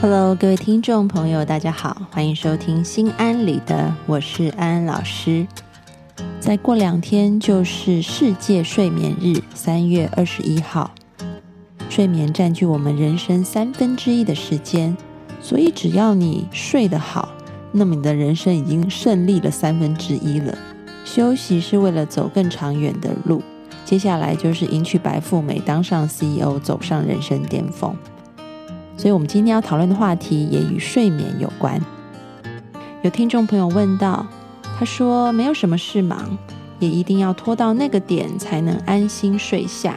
Hello，各位听众朋友，大家好，欢迎收听《心安理得》，我是安安老师。再过两天就是世界睡眠日，三月二十一号。睡眠占据我们人生三分之一的时间，所以只要你睡得好，那么你的人生已经胜利了三分之一了。休息是为了走更长远的路，接下来就是迎娶白富美，当上 CEO，走上人生巅峰。所以，我们今天要讨论的话题也与睡眠有关。有听众朋友问到，他说：“没有什么事忙，也一定要拖到那个点才能安心睡下，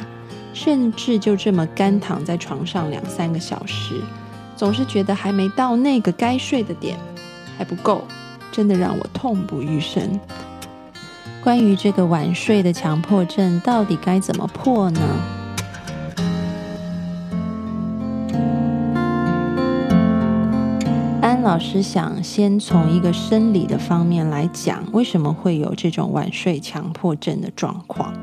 甚至就这么干躺在床上两三个小时，总是觉得还没到那个该睡的点，还不够，真的让我痛不欲生。”关于这个晚睡的强迫症，到底该怎么破呢？老师想先从一个生理的方面来讲，为什么会有这种晚睡强迫症的状况？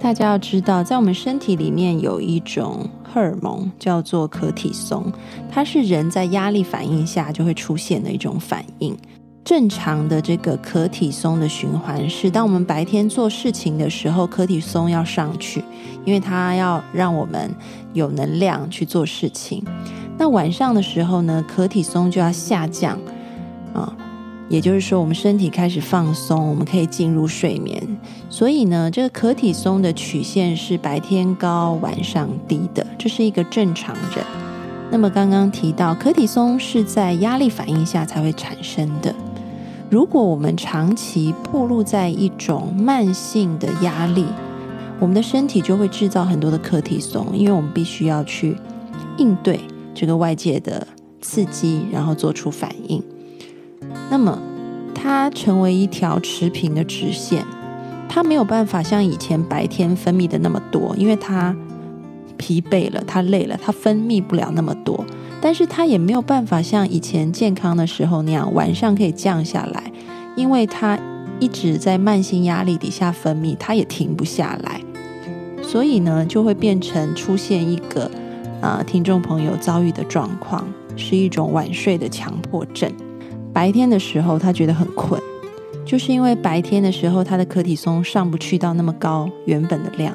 大家要知道，在我们身体里面有一种荷尔蒙叫做可体松，它是人在压力反应下就会出现的一种反应。正常的这个可体松的循环是，当我们白天做事情的时候，可体松要上去，因为它要让我们有能量去做事情。那晚上的时候呢，可体松就要下降啊，也就是说，我们身体开始放松，我们可以进入睡眠。所以呢，这个可体松的曲线是白天高、晚上低的，这是一个正常人。那么刚刚提到，可体松是在压力反应下才会产生的。如果我们长期暴露在一种慢性的压力，我们的身体就会制造很多的可体松，因为我们必须要去应对。这个外界的刺激，然后做出反应，那么它成为一条持平的直线，它没有办法像以前白天分泌的那么多，因为它疲惫了，它累了，它分泌不了那么多。但是它也没有办法像以前健康的时候那样晚上可以降下来，因为它一直在慢性压力底下分泌，它也停不下来，所以呢，就会变成出现一个。啊，听众朋友遭遇的状况是一种晚睡的强迫症。白天的时候他觉得很困，就是因为白天的时候他的可体松上不去到那么高原本的量，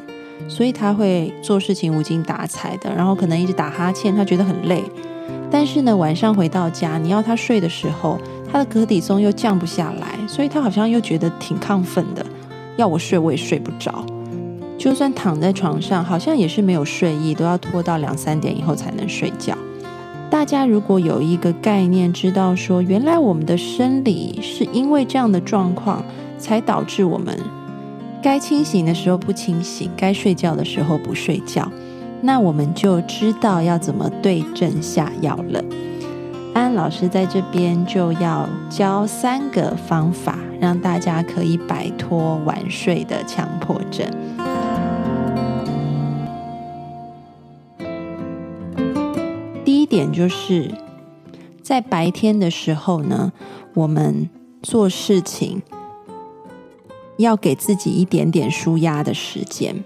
所以他会做事情无精打采的，然后可能一直打哈欠，他觉得很累。但是呢，晚上回到家，你要他睡的时候，他的可体松又降不下来，所以他好像又觉得挺亢奋的，要我睡我也睡不着。就算躺在床上，好像也是没有睡意，都要拖到两三点以后才能睡觉。大家如果有一个概念，知道说原来我们的生理是因为这样的状况，才导致我们该清醒的时候不清醒，该睡觉的时候不睡觉，那我们就知道要怎么对症下药了。安老师在这边就要教三个方法，让大家可以摆脱晚睡的强迫症。点就是在白天的时候呢，我们做事情要给自己一点点舒压的时间。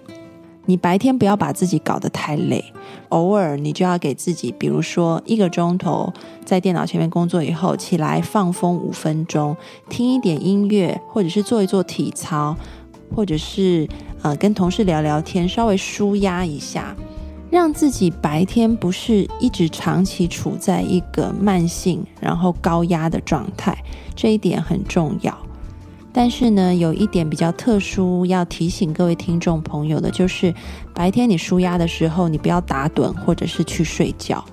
你白天不要把自己搞得太累，偶尔你就要给自己，比如说一个钟头在电脑前面工作以后，起来放风五分钟，听一点音乐，或者是做一做体操，或者是呃跟同事聊聊天，稍微舒压一下。让自己白天不是一直长期处在一个慢性然后高压的状态，这一点很重要。但是呢，有一点比较特殊，要提醒各位听众朋友的，就是白天你舒压的时候，你不要打盹或者是去睡觉，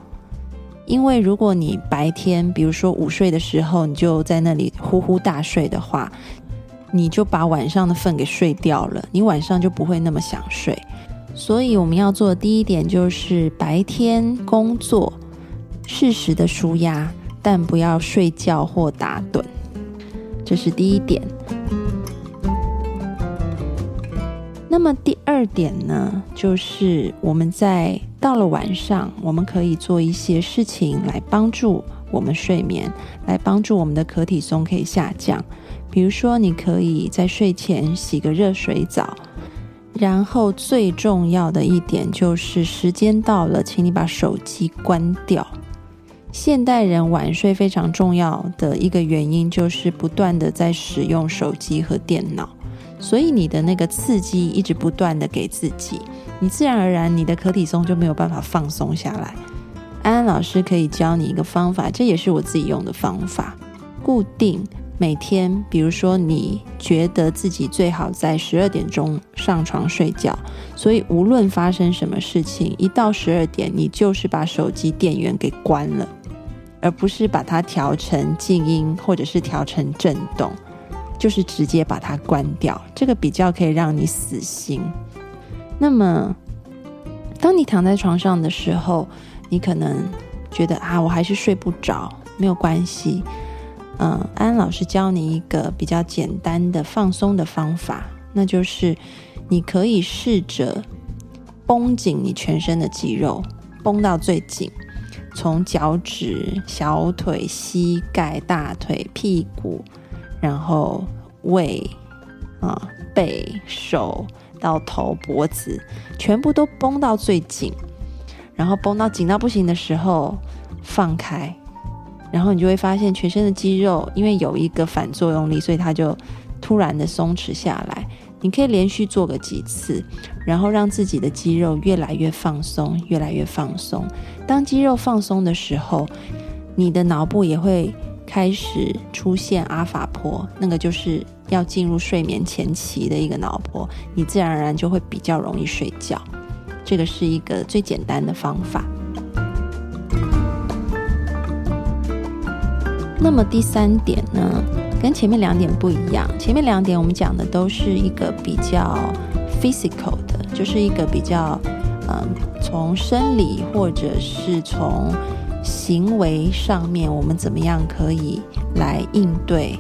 因为如果你白天，比如说午睡的时候，你就在那里呼呼大睡的话，你就把晚上的份给睡掉了，你晚上就不会那么想睡。所以我们要做的第一点就是白天工作，适时的舒压，但不要睡觉或打盹，这是第一点。那么第二点呢，就是我们在到了晚上，我们可以做一些事情来帮助我们睡眠，来帮助我们的可体松可以下降。比如说，你可以在睡前洗个热水澡，然后最重要的一点就是时间到了，请你把手机关掉。现代人晚睡非常重要的一个原因就是不断的在使用手机和电脑。所以你的那个刺激一直不断的给自己，你自然而然你的可体松就没有办法放松下来。安安老师可以教你一个方法，这也是我自己用的方法。固定每天，比如说你觉得自己最好在十二点钟上床睡觉，所以无论发生什么事情，一到十二点，你就是把手机电源给关了，而不是把它调成静音或者是调成震动。就是直接把它关掉，这个比较可以让你死心。那么，当你躺在床上的时候，你可能觉得啊，我还是睡不着，没有关系。嗯，安老师教你一个比较简单的放松的方法，那就是你可以试着绷紧你全身的肌肉，绷到最紧，从脚趾、小腿、膝盖、大腿、屁股。然后胃啊、背、手到头、脖子，全部都绷到最紧，然后绷到紧到不行的时候放开，然后你就会发现全身的肌肉因为有一个反作用力，所以它就突然的松弛下来。你可以连续做个几次，然后让自己的肌肉越来越放松，越来越放松。当肌肉放松的时候，你的脑部也会。开始出现阿法波，那个就是要进入睡眠前期的一个脑波，你自然而然就会比较容易睡觉。这个是一个最简单的方法。那么第三点呢，跟前面两点不一样。前面两点我们讲的都是一个比较 physical 的，就是一个比较嗯，从生理或者是从。行为上面，我们怎么样可以来应对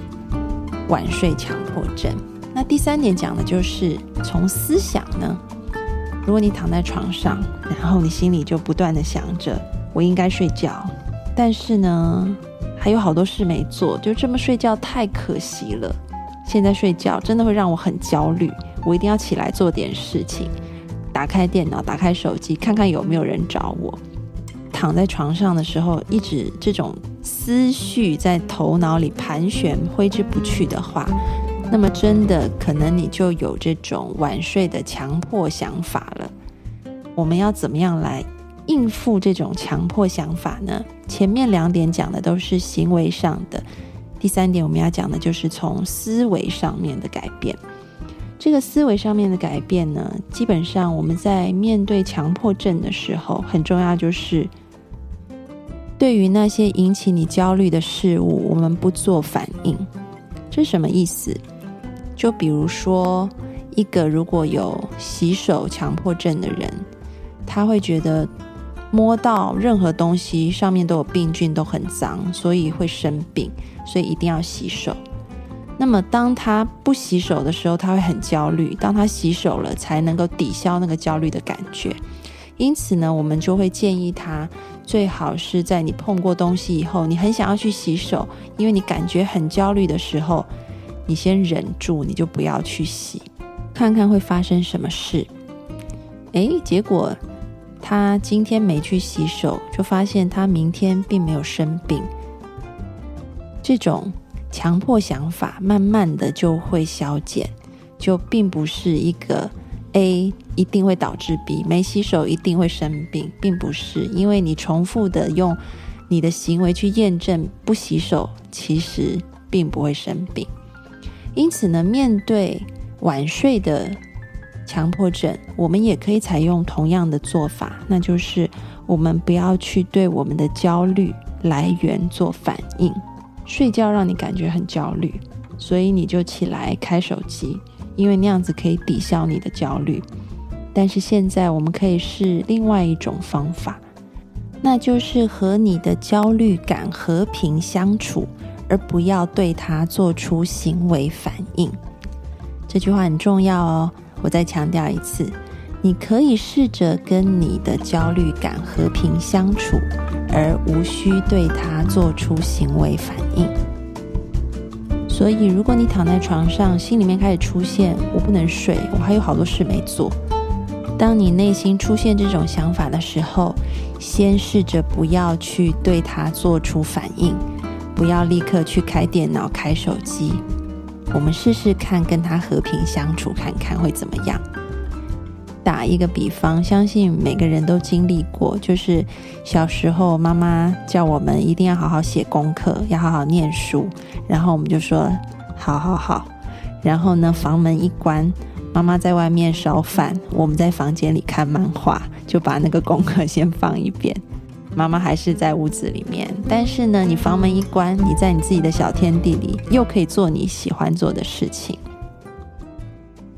晚睡强迫症？那第三点讲的就是从思想呢。如果你躺在床上，然后你心里就不断的想着我应该睡觉，但是呢还有好多事没做，就这么睡觉太可惜了。现在睡觉真的会让我很焦虑，我一定要起来做点事情，打开电脑，打开手机，看看有没有人找我。躺在床上的时候，一直这种思绪在头脑里盘旋、挥之不去的话，那么真的可能你就有这种晚睡的强迫想法了。我们要怎么样来应付这种强迫想法呢？前面两点讲的都是行为上的，第三点我们要讲的就是从思维上面的改变。这个思维上面的改变呢，基本上我们在面对强迫症的时候，很重要就是。对于那些引起你焦虑的事物，我们不做反应，这什么意思？就比如说，一个如果有洗手强迫症的人，他会觉得摸到任何东西上面都有病菌，都很脏，所以会生病，所以一定要洗手。那么当他不洗手的时候，他会很焦虑；当他洗手了，才能够抵消那个焦虑的感觉。因此呢，我们就会建议他。最好是在你碰过东西以后，你很想要去洗手，因为你感觉很焦虑的时候，你先忍住，你就不要去洗，看看会发生什么事。诶，结果他今天没去洗手，就发现他明天并没有生病。这种强迫想法慢慢的就会消减，就并不是一个。A 一定会导致 B，没洗手一定会生病，并不是，因为你重复的用你的行为去验证不洗手，其实并不会生病。因此呢，面对晚睡的强迫症，我们也可以采用同样的做法，那就是我们不要去对我们的焦虑来源做反应。睡觉让你感觉很焦虑，所以你就起来开手机。因为那样子可以抵消你的焦虑，但是现在我们可以试另外一种方法，那就是和你的焦虑感和平相处，而不要对它做出行为反应。这句话很重要哦，我再强调一次，你可以试着跟你的焦虑感和平相处，而无需对它做出行为反应。所以，如果你躺在床上，心里面开始出现“我不能睡，我还有好多事没做”，当你内心出现这种想法的时候，先试着不要去对它做出反应，不要立刻去开电脑、开手机。我们试试看，跟他和平相处，看看会怎么样。打一个比方，相信每个人都经历过，就是小时候妈妈叫我们一定要好好写功课，要好好念书，然后我们就说好好好。然后呢，房门一关，妈妈在外面烧饭，我们在房间里看漫画，就把那个功课先放一边。妈妈还是在屋子里面，但是呢，你房门一关，你在你自己的小天地里，又可以做你喜欢做的事情。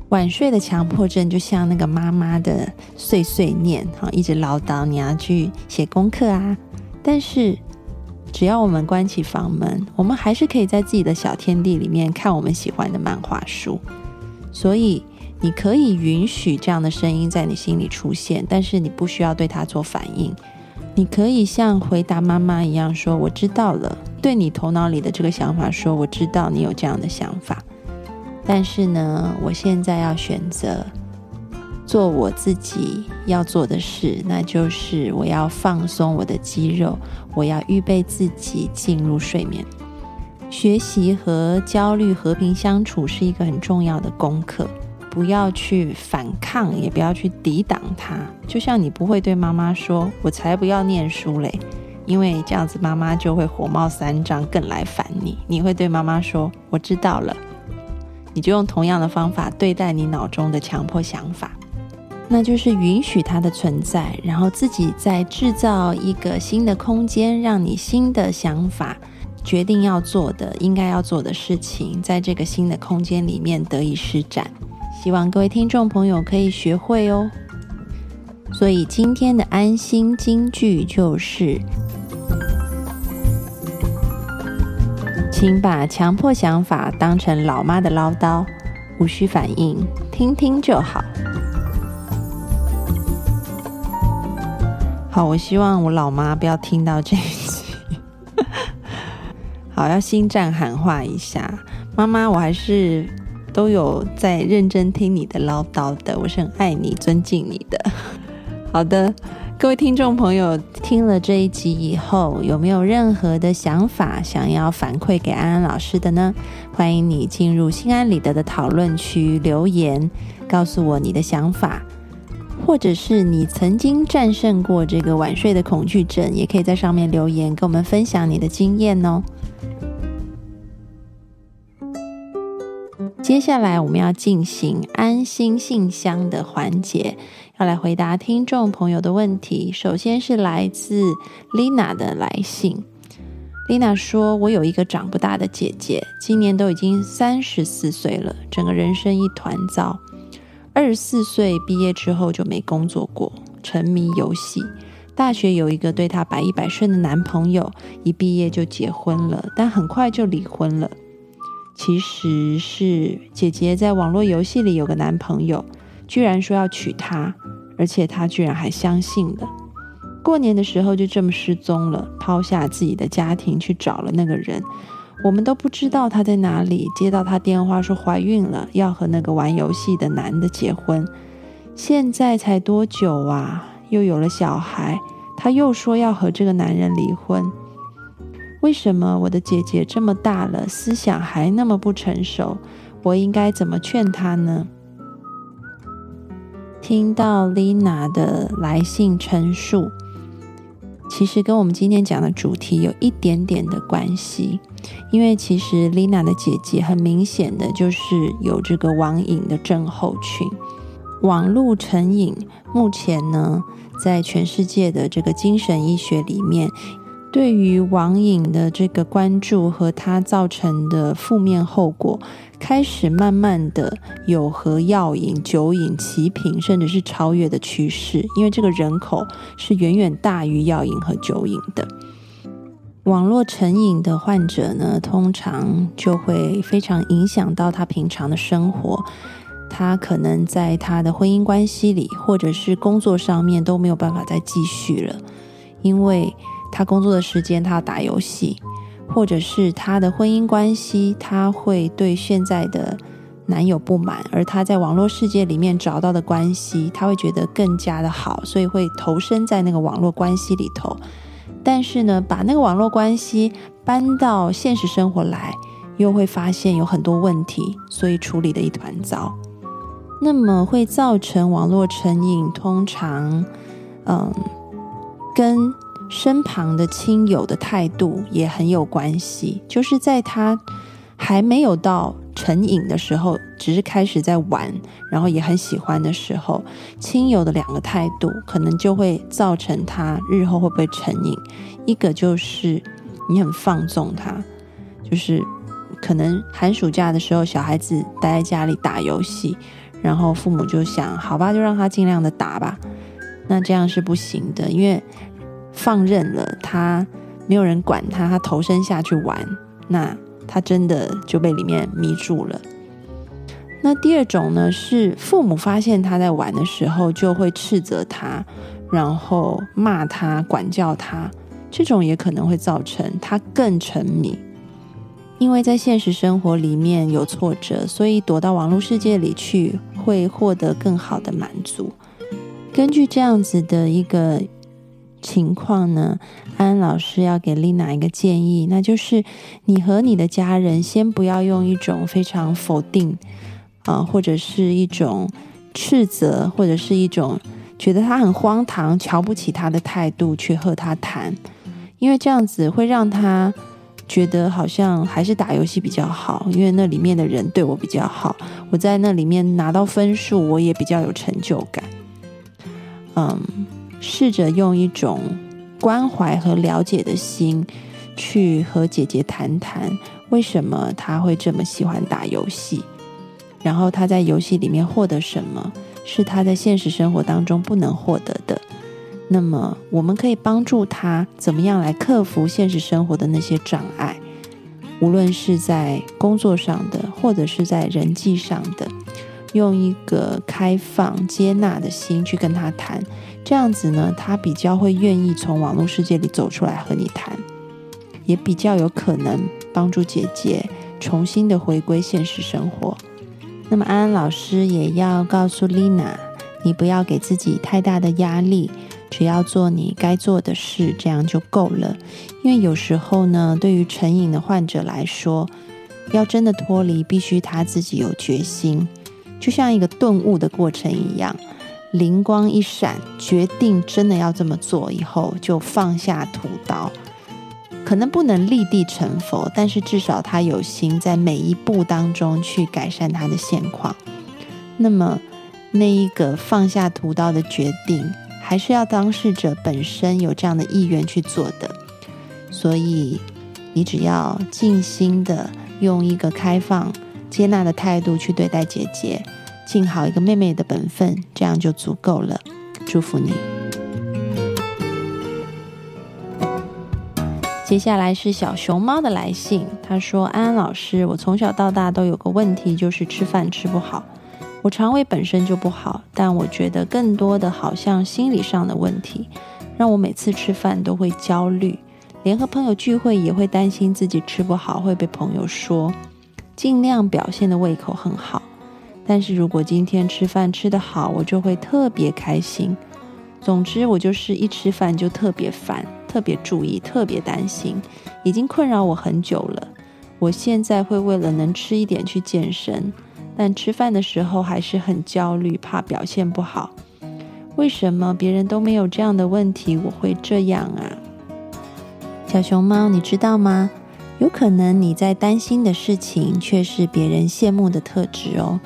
晚睡的强迫症就像那个妈妈的碎碎念，哈，一直唠叨你要去写功课啊。但是只要我们关起房门，我们还是可以在自己的小天地里面看我们喜欢的漫画书。所以你可以允许这样的声音在你心里出现，但是你不需要对它做反应。你可以像回答妈妈一样说：“我知道了。”对你头脑里的这个想法说：“我知道你有这样的想法。”但是呢，我现在要选择做我自己要做的事，那就是我要放松我的肌肉，我要预备自己进入睡眠。学习和焦虑和平相处是一个很重要的功课。不要去反抗，也不要去抵挡它。就像你不会对妈妈说：“我才不要念书嘞！”因为这样子妈妈就会火冒三丈，更来烦你。你会对妈妈说：“我知道了。”你就用同样的方法对待你脑中的强迫想法，那就是允许它的存在，然后自己再制造一个新的空间，让你新的想法、决定要做的、应该要做的事情，在这个新的空间里面得以施展。希望各位听众朋友可以学会哦。所以今天的安心金句就是：请把强迫想法当成老妈的唠叨，无需反应，听听就好。好，我希望我老妈不要听到这一集。好，要心战喊话一下，妈妈，我还是。都有在认真听你的唠叨的，我是很爱你、尊敬你的。好的，各位听众朋友，听了这一集以后，有没有任何的想法想要反馈给安安老师的呢？欢迎你进入心安理得的讨论区留言，告诉我你的想法，或者是你曾经战胜过这个晚睡的恐惧症，也可以在上面留言，跟我们分享你的经验哦。接下来我们要进行安心信箱的环节，要来回答听众朋友的问题。首先是来自 Lina 的来信。Lina 说：“我有一个长不大的姐姐，今年都已经三十四岁了，整个人生一团糟。二十四岁毕业之后就没工作过，沉迷游戏。大学有一个对她百依百顺的男朋友，一毕业就结婚了，但很快就离婚了。”其实是姐姐在网络游戏里有个男朋友，居然说要娶她，而且她居然还相信了。过年的时候就这么失踪了，抛下自己的家庭去找了那个人，我们都不知道她在哪里。接到她电话说怀孕了，要和那个玩游戏的男的结婚。现在才多久啊？又有了小孩，她又说要和这个男人离婚。为什么我的姐姐这么大了，思想还那么不成熟？我应该怎么劝她呢？听到 Lina 的来信陈述，其实跟我们今天讲的主题有一点点的关系。因为其实 Lina 的姐姐很明显的就是有这个网瘾的症候群，网络成瘾。目前呢，在全世界的这个精神医学里面。对于网瘾的这个关注和它造成的负面后果，开始慢慢的有和药瘾、酒瘾齐平，甚至是超越的趋势。因为这个人口是远远大于药瘾和酒瘾的。网络成瘾的患者呢，通常就会非常影响到他平常的生活。他可能在他的婚姻关系里，或者是工作上面都没有办法再继续了，因为。他工作的时间，他要打游戏，或者是他的婚姻关系，他会对现在的男友不满，而他在网络世界里面找到的关系，他会觉得更加的好，所以会投身在那个网络关系里头。但是呢，把那个网络关系搬到现实生活来，又会发现有很多问题，所以处理的一团糟。那么会造成网络成瘾，通常，嗯，跟。身旁的亲友的态度也很有关系，就是在他还没有到成瘾的时候，只是开始在玩，然后也很喜欢的时候，亲友的两个态度可能就会造成他日后会不会成瘾。一个就是你很放纵他，就是可能寒暑假的时候，小孩子待在家里打游戏，然后父母就想，好吧，就让他尽量的打吧。那这样是不行的，因为。放任了他，没有人管他，他投身下去玩，那他真的就被里面迷住了。那第二种呢，是父母发现他在玩的时候，就会斥责他，然后骂他、管教他，这种也可能会造成他更沉迷。因为在现实生活里面有挫折，所以躲到网络世界里去，会获得更好的满足。根据这样子的一个。情况呢？安安老师要给丽娜一个建议，那就是你和你的家人先不要用一种非常否定啊，或者是一种斥责，或者是一种觉得他很荒唐、瞧不起他的态度去和他谈，因为这样子会让他觉得好像还是打游戏比较好，因为那里面的人对我比较好，我在那里面拿到分数，我也比较有成就感。嗯。试着用一种关怀和了解的心，去和姐姐谈谈，为什么她会这么喜欢打游戏，然后她在游戏里面获得什么，是她在现实生活当中不能获得的。那么，我们可以帮助她怎么样来克服现实生活的那些障碍，无论是在工作上的，或者是在人际上的，用一个开放、接纳的心去跟他谈。这样子呢，他比较会愿意从网络世界里走出来和你谈，也比较有可能帮助姐姐重新的回归现实生活。那么安安老师也要告诉丽娜，你不要给自己太大的压力，只要做你该做的事，这样就够了。因为有时候呢，对于成瘾的患者来说，要真的脱离，必须他自己有决心，就像一个顿悟的过程一样。灵光一闪，决定真的要这么做以后，就放下屠刀。可能不能立地成佛，但是至少他有心在每一步当中去改善他的现况。那么，那一个放下屠刀的决定，还是要当事者本身有这样的意愿去做的。所以，你只要静心的用一个开放、接纳的态度去对待姐姐。尽好一个妹妹的本分，这样就足够了。祝福你。接下来是小熊猫的来信，他说：“安安老师，我从小到大都有个问题，就是吃饭吃不好。我肠胃本身就不好，但我觉得更多的好像心理上的问题，让我每次吃饭都会焦虑，连和朋友聚会也会担心自己吃不好会被朋友说，尽量表现的胃口很好。”但是如果今天吃饭吃得好，我就会特别开心。总之，我就是一吃饭就特别烦，特别注意，特别担心，已经困扰我很久了。我现在会为了能吃一点去健身，但吃饭的时候还是很焦虑，怕表现不好。为什么别人都没有这样的问题，我会这样啊？小熊猫，你知道吗？有可能你在担心的事情，却是别人羡慕的特质哦。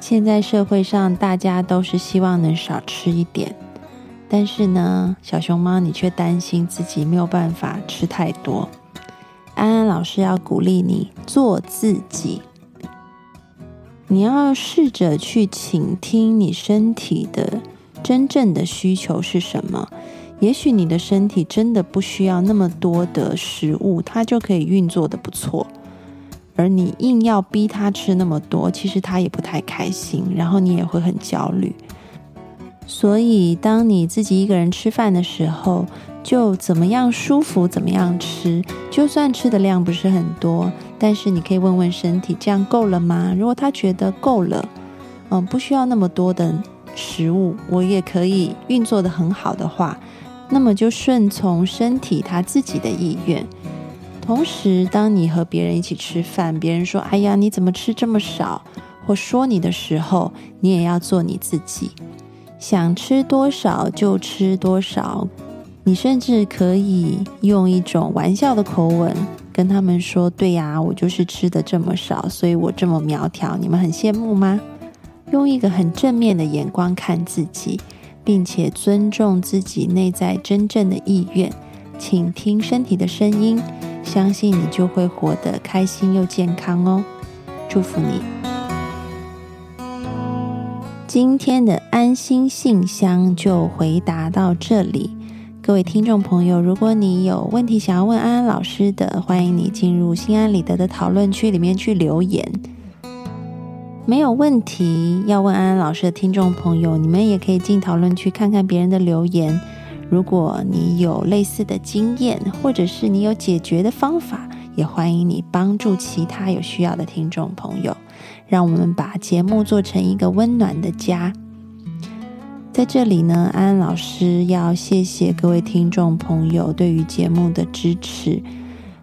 现在社会上，大家都是希望能少吃一点，但是呢，小熊猫你却担心自己没有办法吃太多。安安老师要鼓励你做自己，你要试着去倾听你身体的真正的需求是什么。也许你的身体真的不需要那么多的食物，它就可以运作的不错。而你硬要逼它吃那么多，其实它也不太开心，然后你也会很焦虑。所以，当你自己一个人吃饭的时候，就怎么样舒服怎么样吃。就算吃的量不是很多，但是你可以问问身体，这样够了吗？如果他觉得够了，嗯，不需要那么多的食物，我也可以运作的很好的话，那么就顺从身体他自己的意愿。同时，当你和别人一起吃饭，别人说：“哎呀，你怎么吃这么少？”或说你的时候，你也要做你自己。想吃多少就吃多少，你甚至可以用一种玩笑的口吻跟他们说：“对呀，我就是吃的这么少，所以我这么苗条，你们很羡慕吗？”用一个很正面的眼光看自己，并且尊重自己内在真正的意愿，请听身体的声音，相信你就会活得开心又健康哦！祝福你。今天的安心信箱就回答到这里，各位听众朋友，如果你有问题想要问安安老师的，欢迎你进入心安理得的讨论区里面去留言。没有问题要问安安老师的听众朋友，你们也可以进讨论区看看别人的留言。如果你有类似的经验，或者是你有解决的方法，也欢迎你帮助其他有需要的听众朋友。让我们把节目做成一个温暖的家。在这里呢，安安老师要谢谢各位听众朋友对于节目的支持。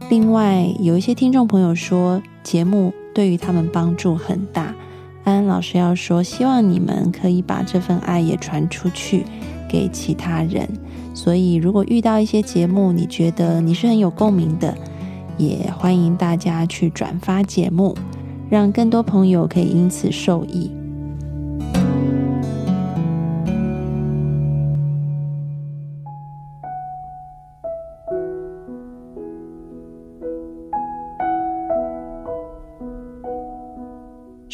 另外，有一些听众朋友说节目对于他们帮助很大，安安老师要说，希望你们可以把这份爱也传出去给其他人。所以，如果遇到一些节目，你觉得你是很有共鸣的，也欢迎大家去转发节目。让更多朋友可以因此受益。